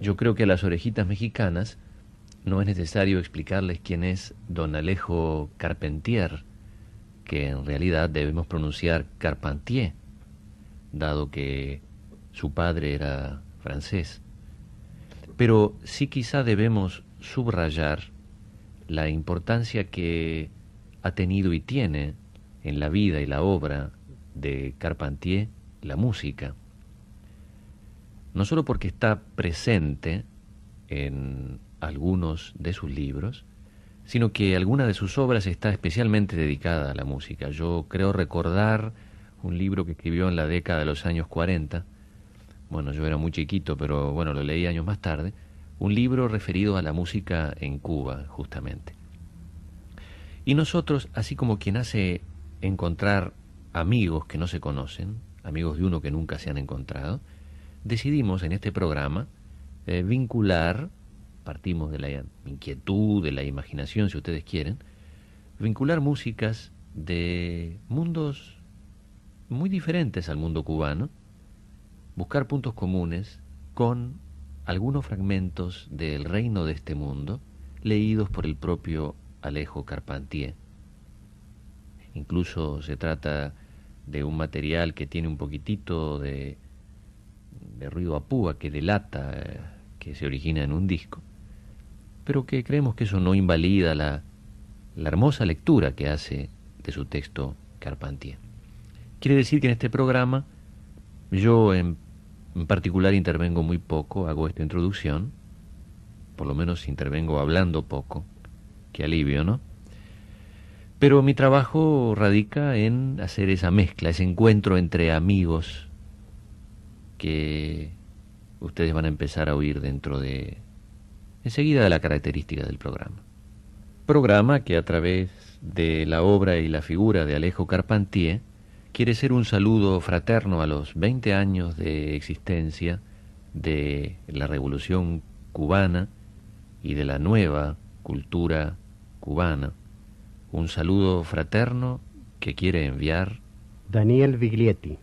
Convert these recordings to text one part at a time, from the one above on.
Yo creo que a las orejitas mexicanas no es necesario explicarles quién es don Alejo Carpentier, que en realidad debemos pronunciar Carpentier, dado que su padre era francés. Pero sí quizá debemos subrayar la importancia que ha tenido y tiene en la vida y la obra de Carpentier la música. No solo porque está presente en algunos de sus libros, sino que alguna de sus obras está especialmente dedicada a la música. Yo creo recordar un libro que escribió en la década de los años 40, bueno, yo era muy chiquito, pero bueno, lo leí años más tarde, un libro referido a la música en Cuba, justamente. Y nosotros, así como quien hace encontrar amigos que no se conocen, amigos de uno que nunca se han encontrado, decidimos en este programa eh, vincular, partimos de la inquietud, de la imaginación, si ustedes quieren, vincular músicas de mundos muy diferentes al mundo cubano, buscar puntos comunes con algunos fragmentos del reino de este mundo leídos por el propio Alejo Carpentier. Incluso se trata de un material que tiene un poquitito de, de ruido a púa que delata eh, que se origina en un disco, pero que creemos que eso no invalida la, la hermosa lectura que hace de su texto Carpentier. Quiere decir que en este programa yo en en particular intervengo muy poco, hago esta introducción, por lo menos intervengo hablando poco, qué alivio, ¿no? Pero mi trabajo radica en hacer esa mezcla, ese encuentro entre amigos que ustedes van a empezar a oír dentro de enseguida de la característica del programa. Programa que a través de la obra y la figura de Alejo Carpentier quiere ser un saludo fraterno a los 20 años de existencia de la Revolución cubana y de la nueva cultura cubana. Un saludo fraterno que quiere enviar Daniel Viglietti.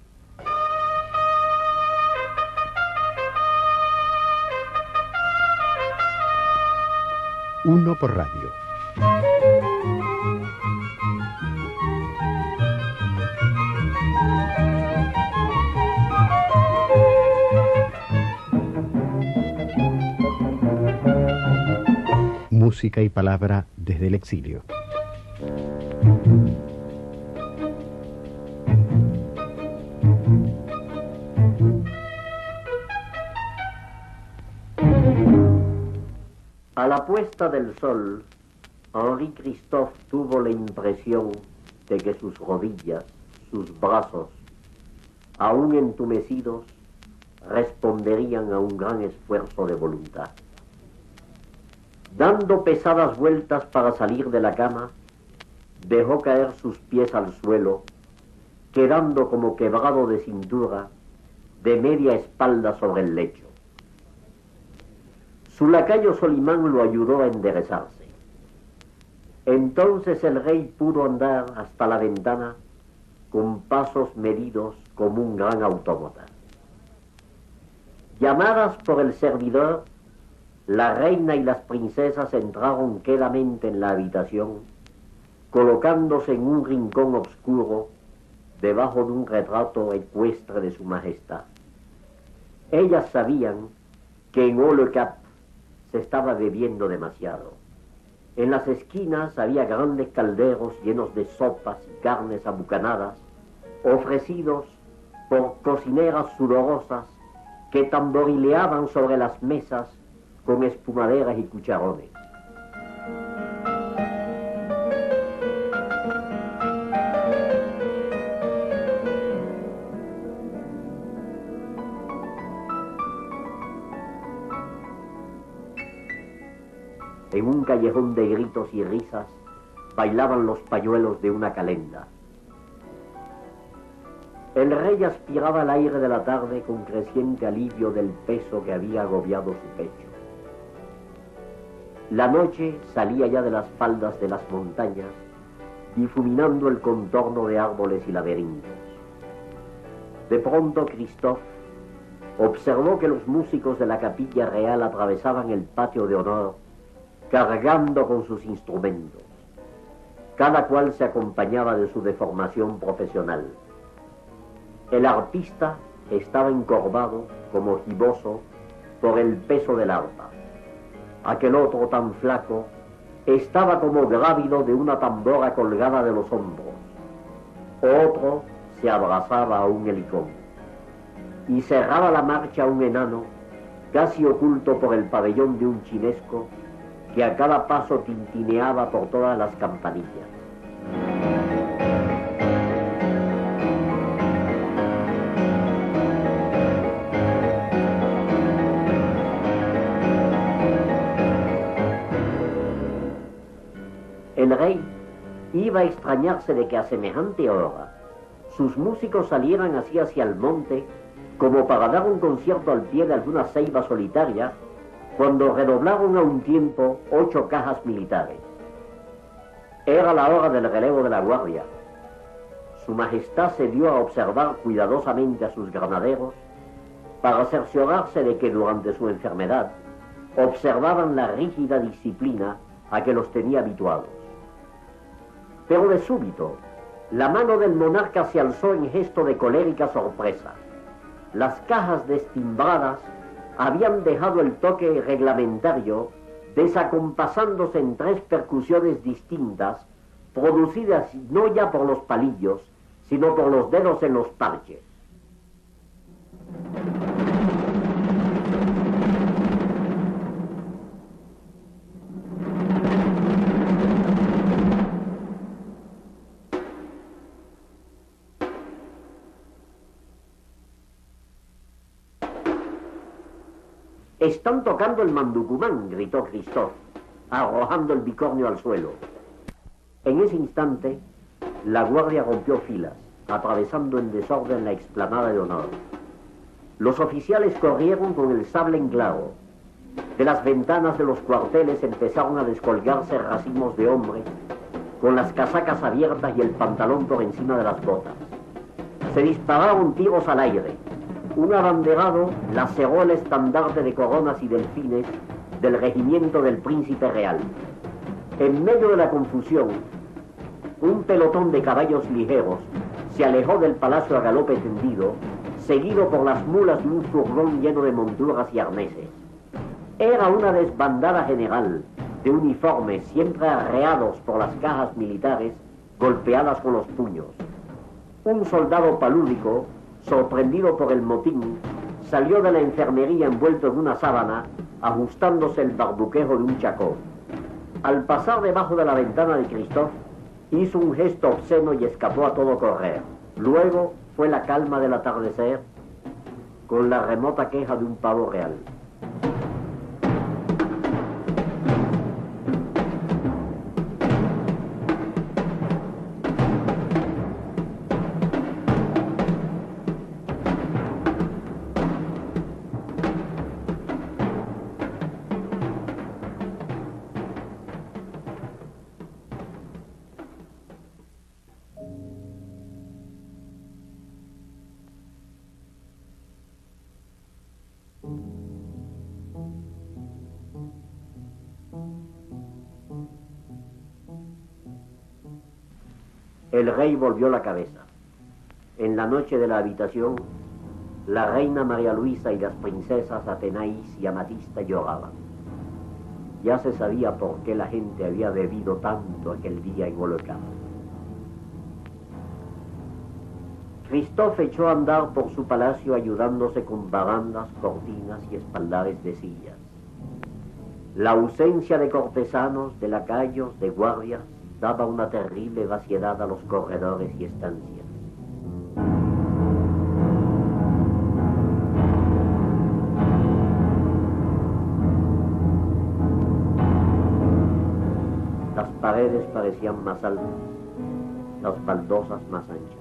Uno por radio. música y palabra desde el exilio. La puesta del sol, Henri Christophe tuvo la impresión de que sus rodillas, sus brazos, aún entumecidos, responderían a un gran esfuerzo de voluntad. Dando pesadas vueltas para salir de la cama, dejó caer sus pies al suelo, quedando como quebrado de cintura, de media espalda sobre el lecho. Su lacayo Solimán lo ayudó a enderezarse. Entonces el rey pudo andar hasta la ventana con pasos medidos como un gran autómata. Llamadas por el servidor, la reina y las princesas entraron quedamente en la habitación, colocándose en un rincón oscuro debajo de un retrato ecuestre de su majestad. Ellas sabían que en Cap se estaba bebiendo demasiado. En las esquinas había grandes calderos llenos de sopas y carnes abucanadas, ofrecidos por cocineras sudorosas que tamborileaban sobre las mesas con espumaderas y cucharones. En un callejón de gritos y risas bailaban los pañuelos de una calenda. El rey aspiraba el aire de la tarde con creciente alivio del peso que había agobiado su pecho. La noche salía ya de las faldas de las montañas, difuminando el contorno de árboles y laberintos. De pronto Christophe observó que los músicos de la capilla real atravesaban el patio de honor cargando con sus instrumentos. Cada cual se acompañaba de su deformación profesional. El artista estaba encorvado como giboso por el peso del arpa. Aquel otro tan flaco estaba como grávido de una tambora colgada de los hombros. Otro se abrazaba a un helicón y cerraba la marcha un enano casi oculto por el pabellón de un chinesco que a cada paso tintineaba por todas las campanillas. El rey iba a extrañarse de que a semejante hora sus músicos salieran así hacia el monte como para dar un concierto al pie de alguna ceiba solitaria cuando redoblaron a un tiempo ocho cajas militares. Era la hora del relevo de la guardia. Su Majestad se dio a observar cuidadosamente a sus granaderos para cerciorarse de que durante su enfermedad observaban la rígida disciplina a que los tenía habituados. Pero de súbito, la mano del monarca se alzó en gesto de colérica sorpresa. Las cajas destimbradas habían dejado el toque reglamentario desacompasándose en tres percusiones distintas, producidas no ya por los palillos, sino por los dedos en los parches. Están tocando el manducumán, gritó Cristóbal, arrojando el bicornio al suelo. En ese instante, la guardia rompió filas, atravesando en desorden la explanada de honor. Los oficiales corrieron con el sable en. De las ventanas de los cuarteles empezaron a descolgarse racimos de hombres, con las casacas abiertas y el pantalón por encima de las botas. Se dispararon tiros al aire, un abanderado laceró el estandarte de coronas y delfines del regimiento del príncipe real. En medio de la confusión, un pelotón de caballos ligeros se alejó del palacio a galope tendido, seguido por las mulas de un furgón lleno de monturas y arneses. Era una desbandada general de uniformes siempre arreados por las cajas militares golpeadas con los puños. Un soldado palúdico sorprendido por el motín, salió de la enfermería envuelto en una sábana, ajustándose el barbuquejo de un chacó. Al pasar debajo de la ventana de Christophe, hizo un gesto obsceno y escapó a todo correr. Luego fue la calma del atardecer, con la remota queja de un pavo real. El rey volvió la cabeza. En la noche de la habitación, la reina María Luisa y las princesas Atenaís y Amatista lloraban. Ya se sabía por qué la gente había bebido tanto aquel día en Holocausto. Christophe echó a andar por su palacio ayudándose con barandas, cortinas y espaldares de sillas. La ausencia de cortesanos, de lacayos, de guardias, daba una terrible vaciedad a los corredores y estancias. Las paredes parecían más altas, las baldosas más anchas.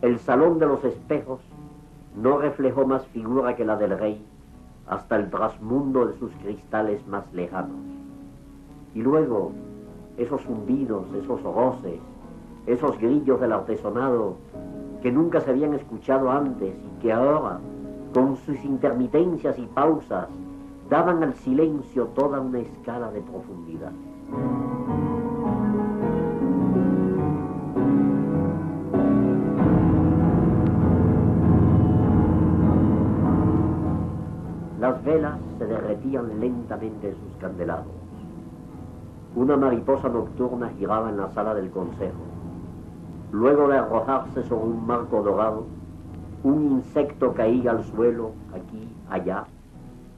El salón de los espejos no reflejó más figura que la del rey hasta el trasmundo de sus cristales más lejanos. Y luego, esos zumbidos, esos roces, esos grillos del artesonado que nunca se habían escuchado antes y que ahora, con sus intermitencias y pausas, daban al silencio toda una escala de profundidad. Las velas se derretían lentamente en sus candelabros. Una mariposa nocturna giraba en la sala del consejo. Luego de arrojarse sobre un marco dorado, un insecto caía al suelo, aquí, allá,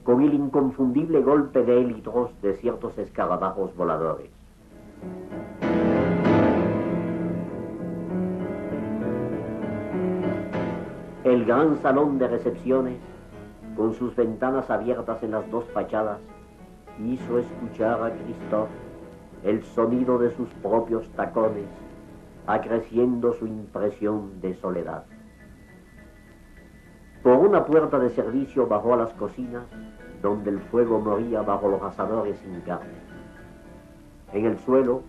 con el inconfundible golpe de élitros de ciertos escarabajos voladores. El gran salón de recepciones, con sus ventanas abiertas en las dos fachadas, hizo escuchar a Christophe el sonido de sus propios tacones, acreciendo su impresión de soledad. Por una puerta de servicio bajó a las cocinas, donde el fuego moría bajo los asadores sin carne. En el suelo,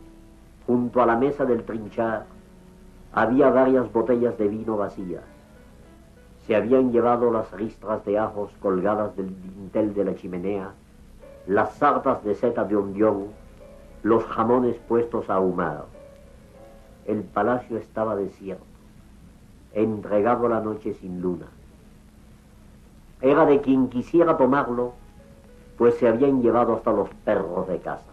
junto a la mesa del trinchar, había varias botellas de vino vacías. Se habían llevado las ristras de ajos colgadas del dintel de la chimenea, las sartas de seta de ondión, los jamones puestos a ahumar. El palacio estaba desierto, entregado la noche sin luna era de quien quisiera tomarlo, pues se habían llevado hasta los perros de casa.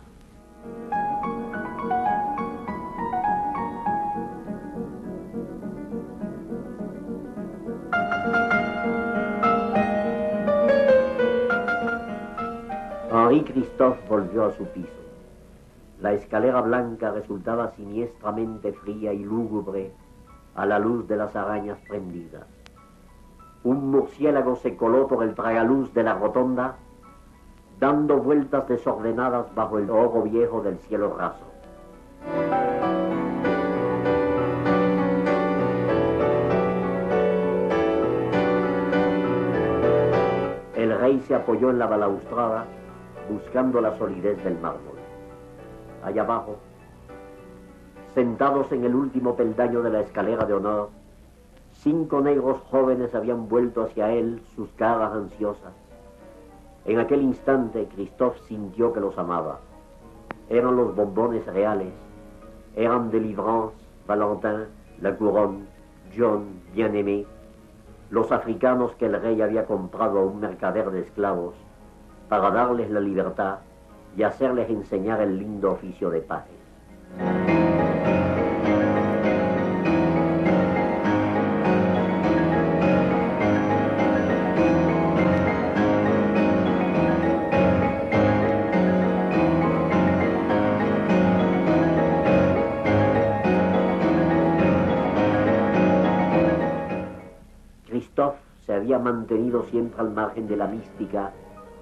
Christophe volvió a su piso. La escalera blanca resultaba siniestramente fría y lúgubre a la luz de las arañas prendidas. Un murciélago se coló por el tragaluz de la rotonda, dando vueltas desordenadas bajo el ojo viejo del cielo raso. El rey se apoyó en la balaustrada, buscando la solidez del mármol. Allá abajo, sentados en el último peldaño de la escalera de honor, Cinco negros jóvenes habían vuelto hacia él sus caras ansiosas. En aquel instante Christophe sintió que los amaba. Eran los bombones reales, eran Delivrance, Valentin, La Couronne, John, Bien-Aimé, los africanos que el rey había comprado a un mercader de esclavos para darles la libertad y hacerles enseñar el lindo oficio de pajes. mantenido siempre al margen de la mística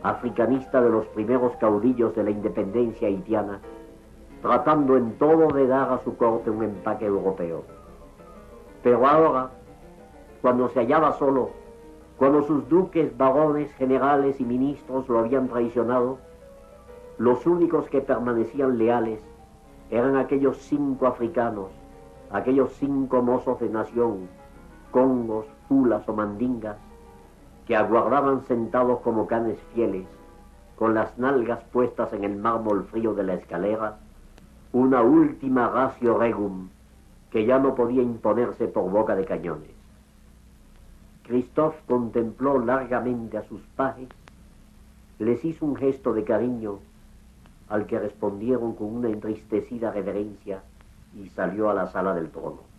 africanista de los primeros caudillos de la independencia haitiana, tratando en todo de dar a su corte un empaque europeo. Pero ahora, cuando se hallaba solo, cuando sus duques, varones, generales y ministros lo habían traicionado, los únicos que permanecían leales eran aquellos cinco africanos, aquellos cinco mozos de nación, congos, fulas o mandingas, que aguardaban sentados como canes fieles, con las nalgas puestas en el mármol frío de la escalera, una última ratio regum que ya no podía imponerse por boca de cañones. Christophe contempló largamente a sus pajes, les hizo un gesto de cariño, al que respondieron con una entristecida reverencia y salió a la sala del trono.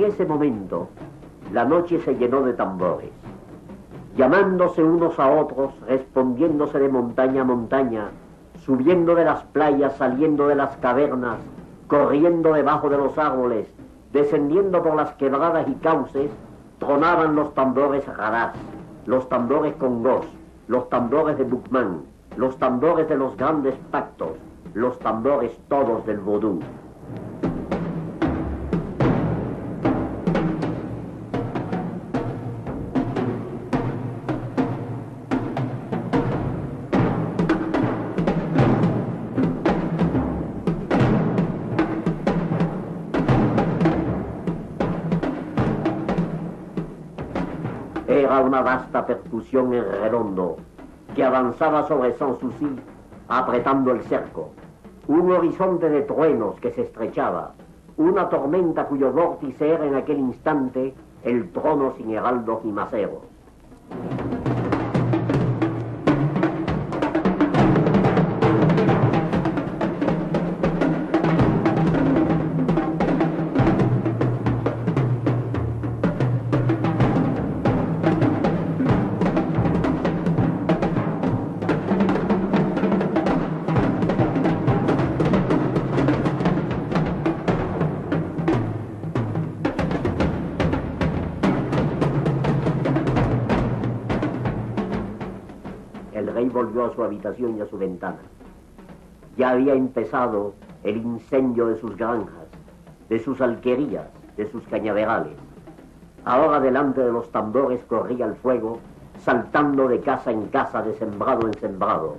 En ese momento la noche se llenó de tambores, llamándose unos a otros, respondiéndose de montaña a montaña, subiendo de las playas, saliendo de las cavernas, corriendo debajo de los árboles, descendiendo por las quebradas y cauces, tronaban los tambores raras, los tambores congos, los tambores de Bucman, los tambores de los grandes pactos, los tambores todos del vodú. Una vasta percusión en redondo que avanzaba sobre Sanssouci apretando el cerco. Un horizonte de truenos que se estrechaba. Una tormenta cuyo vórtice era en aquel instante el trono sin heraldos ni maceros. Su habitación y a su ventana. Ya había empezado el incendio de sus granjas, de sus alquerías, de sus cañaverales. Ahora delante de los tambores corría el fuego, saltando de casa en casa, de sembrado en sembrado.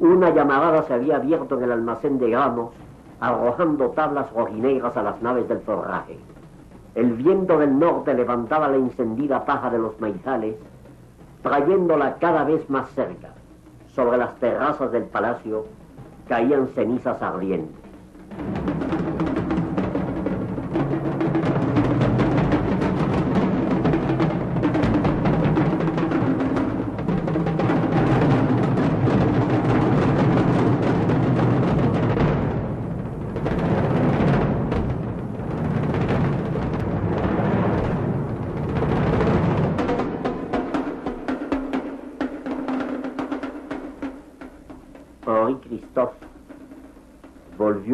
Una llamarada se había abierto en el almacén de granos, arrojando tablas rojinegras a las naves del forraje. El viento del norte levantaba la encendida paja de los maizales, trayéndola cada vez más cerca. Sobre las terrazas del palacio caían cenizas ardientes.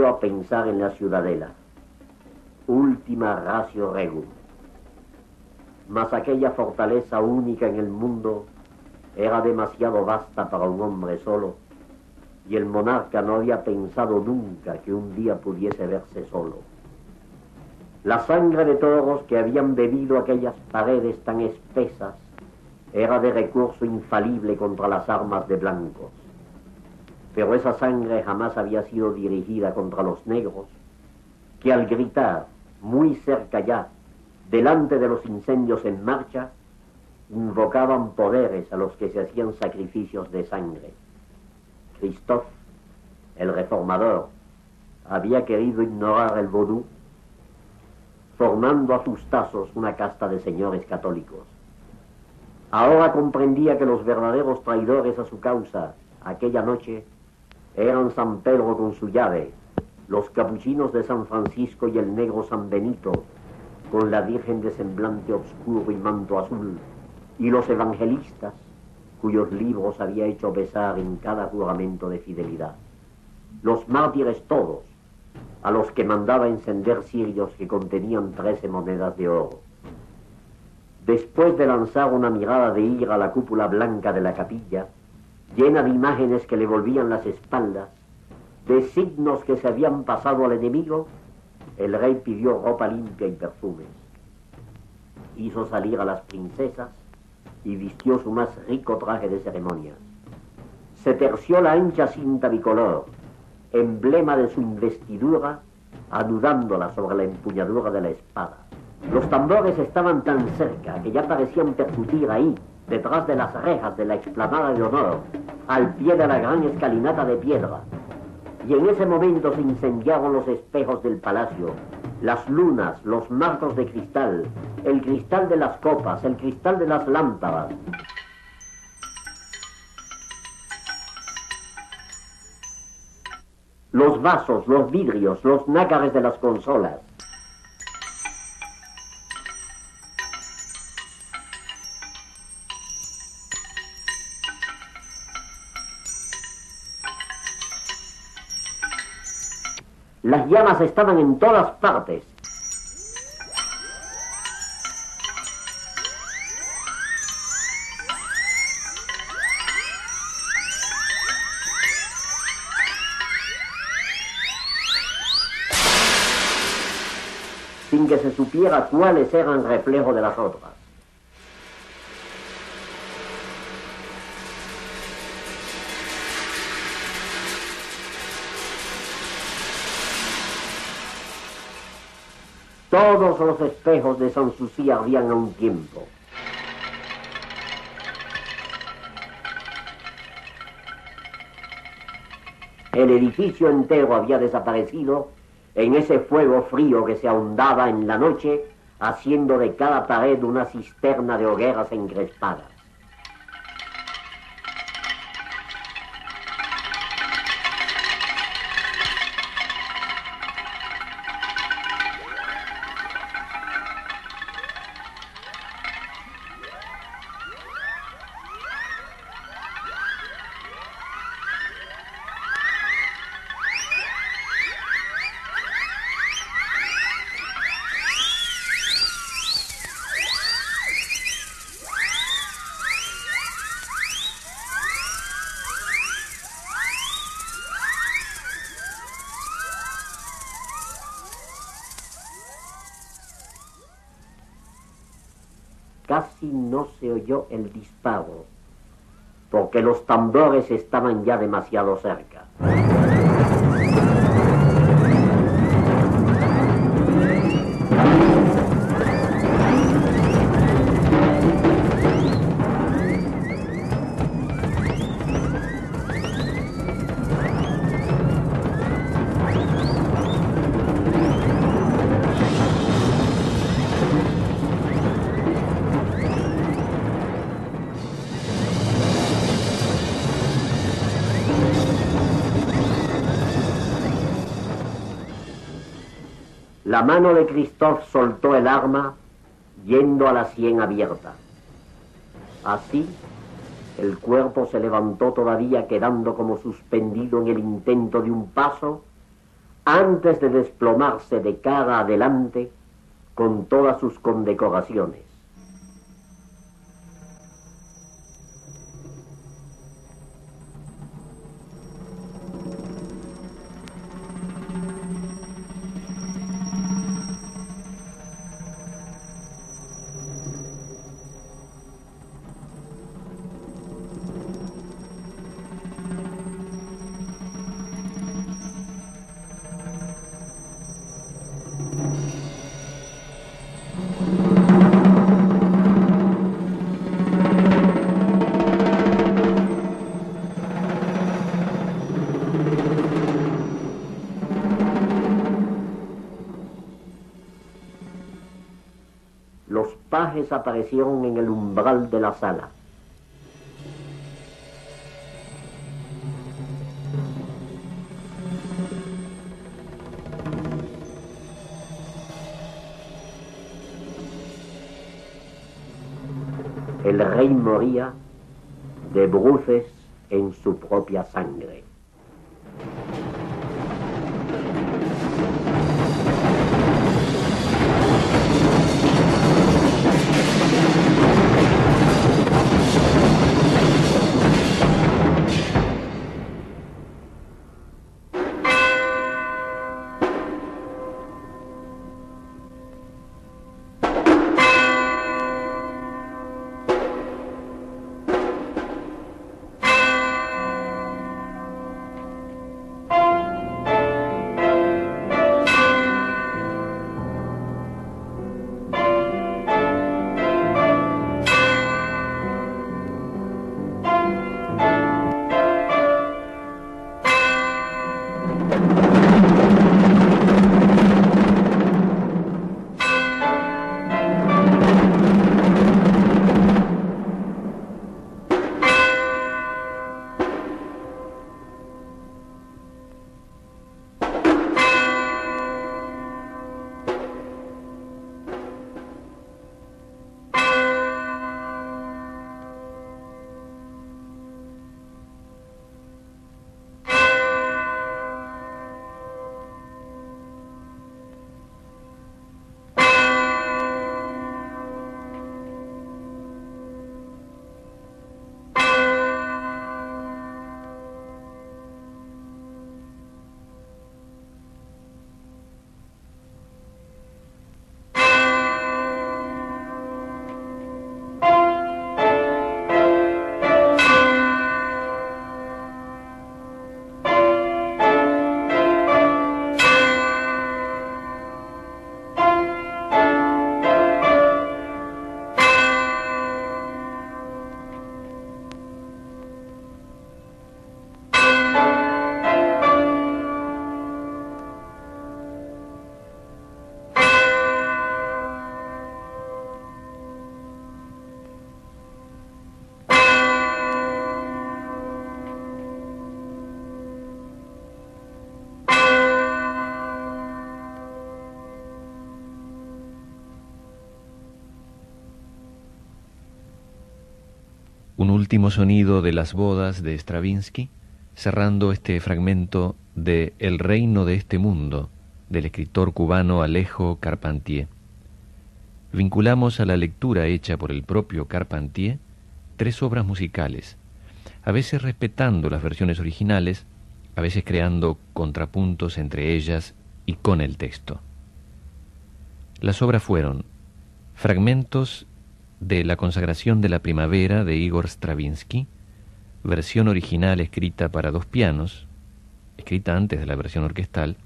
A pensar en la ciudadela. Última ratio regum. Mas aquella fortaleza única en el mundo era demasiado vasta para un hombre solo, y el monarca no había pensado nunca que un día pudiese verse solo. La sangre de todos que habían bebido aquellas paredes tan espesas era de recurso infalible contra las armas de blancos pero esa sangre jamás había sido dirigida contra los negros, que al gritar, muy cerca ya, delante de los incendios en marcha, invocaban poderes a los que se hacían sacrificios de sangre. Christophe, el reformador, había querido ignorar el vodú, formando a sus tazos una casta de señores católicos. Ahora comprendía que los verdaderos traidores a su causa aquella noche eran San Pedro con su llave, los capuchinos de San Francisco y el negro San Benito, con la Virgen de semblante oscuro y manto azul, y los evangelistas, cuyos libros había hecho besar en cada juramento de fidelidad. Los mártires todos, a los que mandaba encender cirios que contenían trece monedas de oro. Después de lanzar una mirada de ira a la cúpula blanca de la capilla, llena de imágenes que le volvían las espaldas, de signos que se habían pasado al enemigo, el rey pidió ropa limpia y perfumes. Hizo salir a las princesas y vistió su más rico traje de ceremonia. Se terció la ancha cinta bicolor, emblema de su investidura, anudándola sobre la empuñadura de la espada. Los tambores estaban tan cerca que ya parecían percutir ahí, detrás de las rejas de la explanada de honor, al pie de la gran escalinata de piedra. Y en ese momento se incendiaron los espejos del palacio, las lunas, los marcos de cristal, el cristal de las copas, el cristal de las lámparas. Los vasos, los vidrios, los nácares de las consolas. Las llamas estaban en todas partes. sin que se supiera cuáles eran reflejos de las otras. Todos los espejos de Sanssouci ardían a un tiempo. El edificio entero había desaparecido en ese fuego frío que se ahondaba en la noche, haciendo de cada pared una cisterna de hogueras encrespadas. No se oyó el disparo, porque los tambores estaban ya demasiado cerca. La mano de Christophe soltó el arma yendo a la sien abierta. Así, el cuerpo se levantó todavía quedando como suspendido en el intento de un paso antes de desplomarse de cara adelante con todas sus condecoraciones. Aparecieron en el umbral de la sala. El rey moría de bruces en su propia sangre. Un último sonido de las bodas de Stravinsky, cerrando este fragmento de El reino de este mundo, del escritor cubano Alejo Carpentier. Vinculamos a la lectura hecha por el propio Carpentier tres obras musicales, a veces respetando las versiones originales, a veces creando contrapuntos entre ellas y con el texto. Las obras fueron fragmentos de La consagración de la primavera de Igor Stravinsky, versión original escrita para dos pianos, escrita antes de la versión orquestal,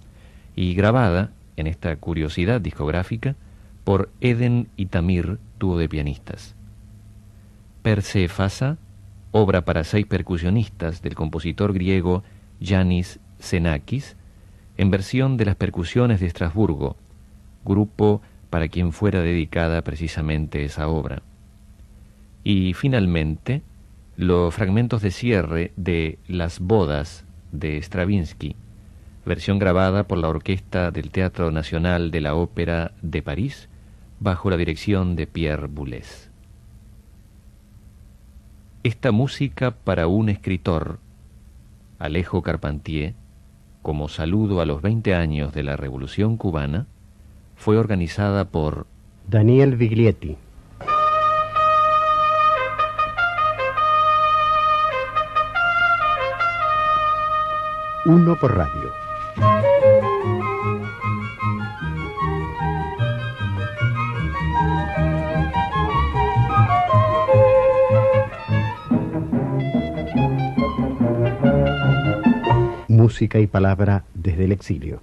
y grabada, en esta curiosidad discográfica, por Eden y Tamir, dúo de pianistas. Persefasa, obra para seis percusionistas del compositor griego Yanis Xenakis, en versión de las percusiones de Estrasburgo, grupo para quien fuera dedicada precisamente esa obra. Y finalmente, los fragmentos de cierre de Las bodas de Stravinsky, versión grabada por la orquesta del Teatro Nacional de la Ópera de París, bajo la dirección de Pierre Boulez. Esta música para un escritor, Alejo Carpentier, como saludo a los 20 años de la Revolución cubana, fue organizada por Daniel Viglietti. Uno por radio. Música y palabra desde el exilio.